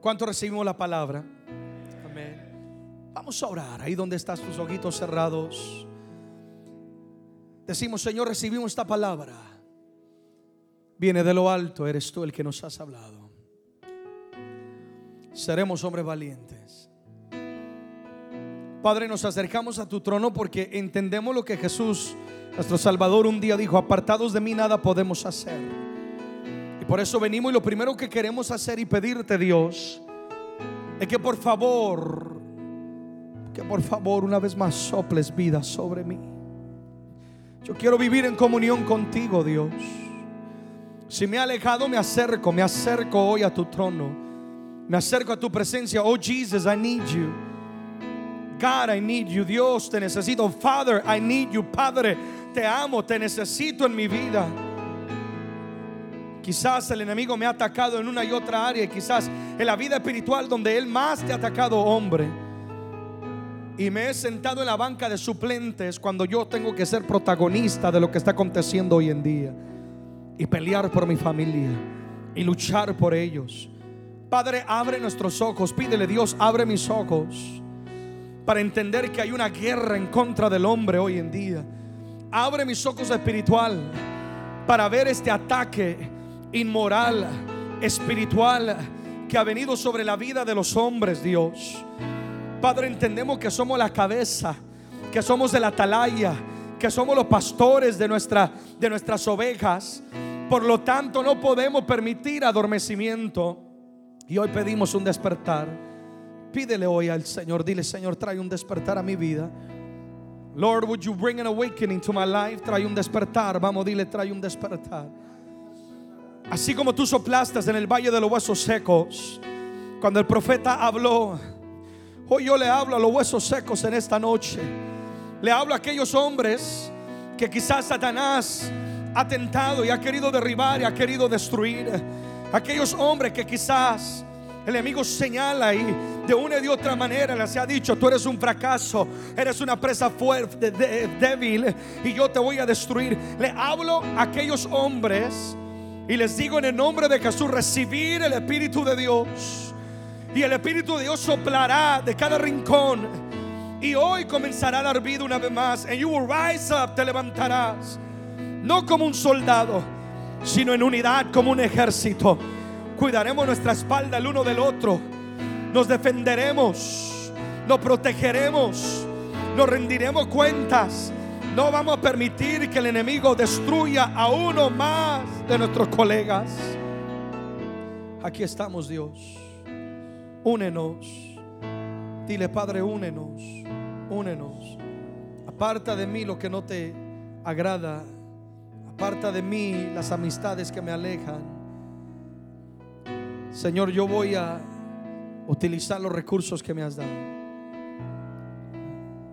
¿Cuánto recibimos la palabra? Vamos a orar ahí donde estás tus ojitos cerrados. Decimos, Señor, recibimos esta palabra. Viene de lo alto, eres tú el que nos has hablado. Seremos hombres valientes. Padre, nos acercamos a tu trono porque entendemos lo que Jesús nuestro Salvador un día dijo, apartados de mí nada podemos hacer. Y por eso venimos y lo primero que queremos hacer y pedirte Dios es que por favor, por favor una vez más soples vida sobre mí. Yo quiero vivir en comunión contigo, Dios. Si me he alejado, me acerco, me acerco hoy a tu trono. Me acerco a tu presencia. Oh Jesus, I need you. God, I need you. Dios, te necesito. Father, I need you. Padre, te amo, te necesito en mi vida. Quizás el enemigo me ha atacado en una y otra área quizás en la vida espiritual donde él más te ha atacado, hombre. Y me he sentado en la banca de suplentes cuando yo tengo que ser protagonista de lo que está aconteciendo hoy en día. Y pelear por mi familia. Y luchar por ellos. Padre, abre nuestros ojos. Pídele Dios, abre mis ojos. Para entender que hay una guerra en contra del hombre hoy en día Abre mis ojos espiritual para ver este ataque inmoral, espiritual que ha venido sobre la vida de los hombres, Dios. Padre, entendemos que somos la cabeza, que somos de la atalaya, que somos los pastores de, nuestra, de nuestras ovejas. Por lo tanto, no podemos permitir adormecimiento. Y hoy pedimos un despertar. Pídele hoy al Señor, dile, Señor, trae un despertar a mi vida. Lord, would you bring an awakening to my life? Trae un despertar. Vamos, dile, trae un despertar. Así como tú soplaste en el valle de los huesos secos, cuando el profeta habló, hoy yo le hablo a los huesos secos en esta noche. Le hablo a aquellos hombres que quizás Satanás ha tentado y ha querido derribar y ha querido destruir. Aquellos hombres que quizás el enemigo señala y de una y de otra manera les ha dicho, tú eres un fracaso, eres una presa fuerte, débil y yo te voy a destruir. Le hablo a aquellos hombres y les digo en el nombre de Jesús, recibir el Espíritu de Dios. Y el Espíritu de Dios soplará de cada rincón. Y hoy comenzará a dar vida una vez más. And you will rise up, te levantarás. No como un soldado, sino en unidad como un ejército Cuidaremos nuestra espalda el uno del otro. Nos defenderemos. Nos protegeremos. Nos rendiremos cuentas. No vamos a permitir que el enemigo destruya a uno más de nuestros colegas. Aquí estamos, Dios. Únenos. Dile, Padre, únenos. Únenos. Aparta de mí lo que no te agrada. Aparta de mí las amistades que me alejan. Señor, yo voy a utilizar los recursos que me has dado.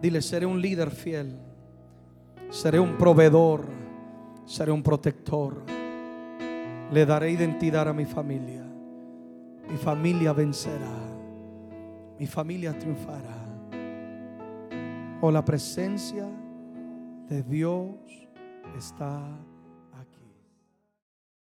Dile, seré un líder fiel, seré un proveedor, seré un protector. Le daré identidad a mi familia. Mi familia vencerá. Mi familia triunfará. O oh, la presencia de Dios está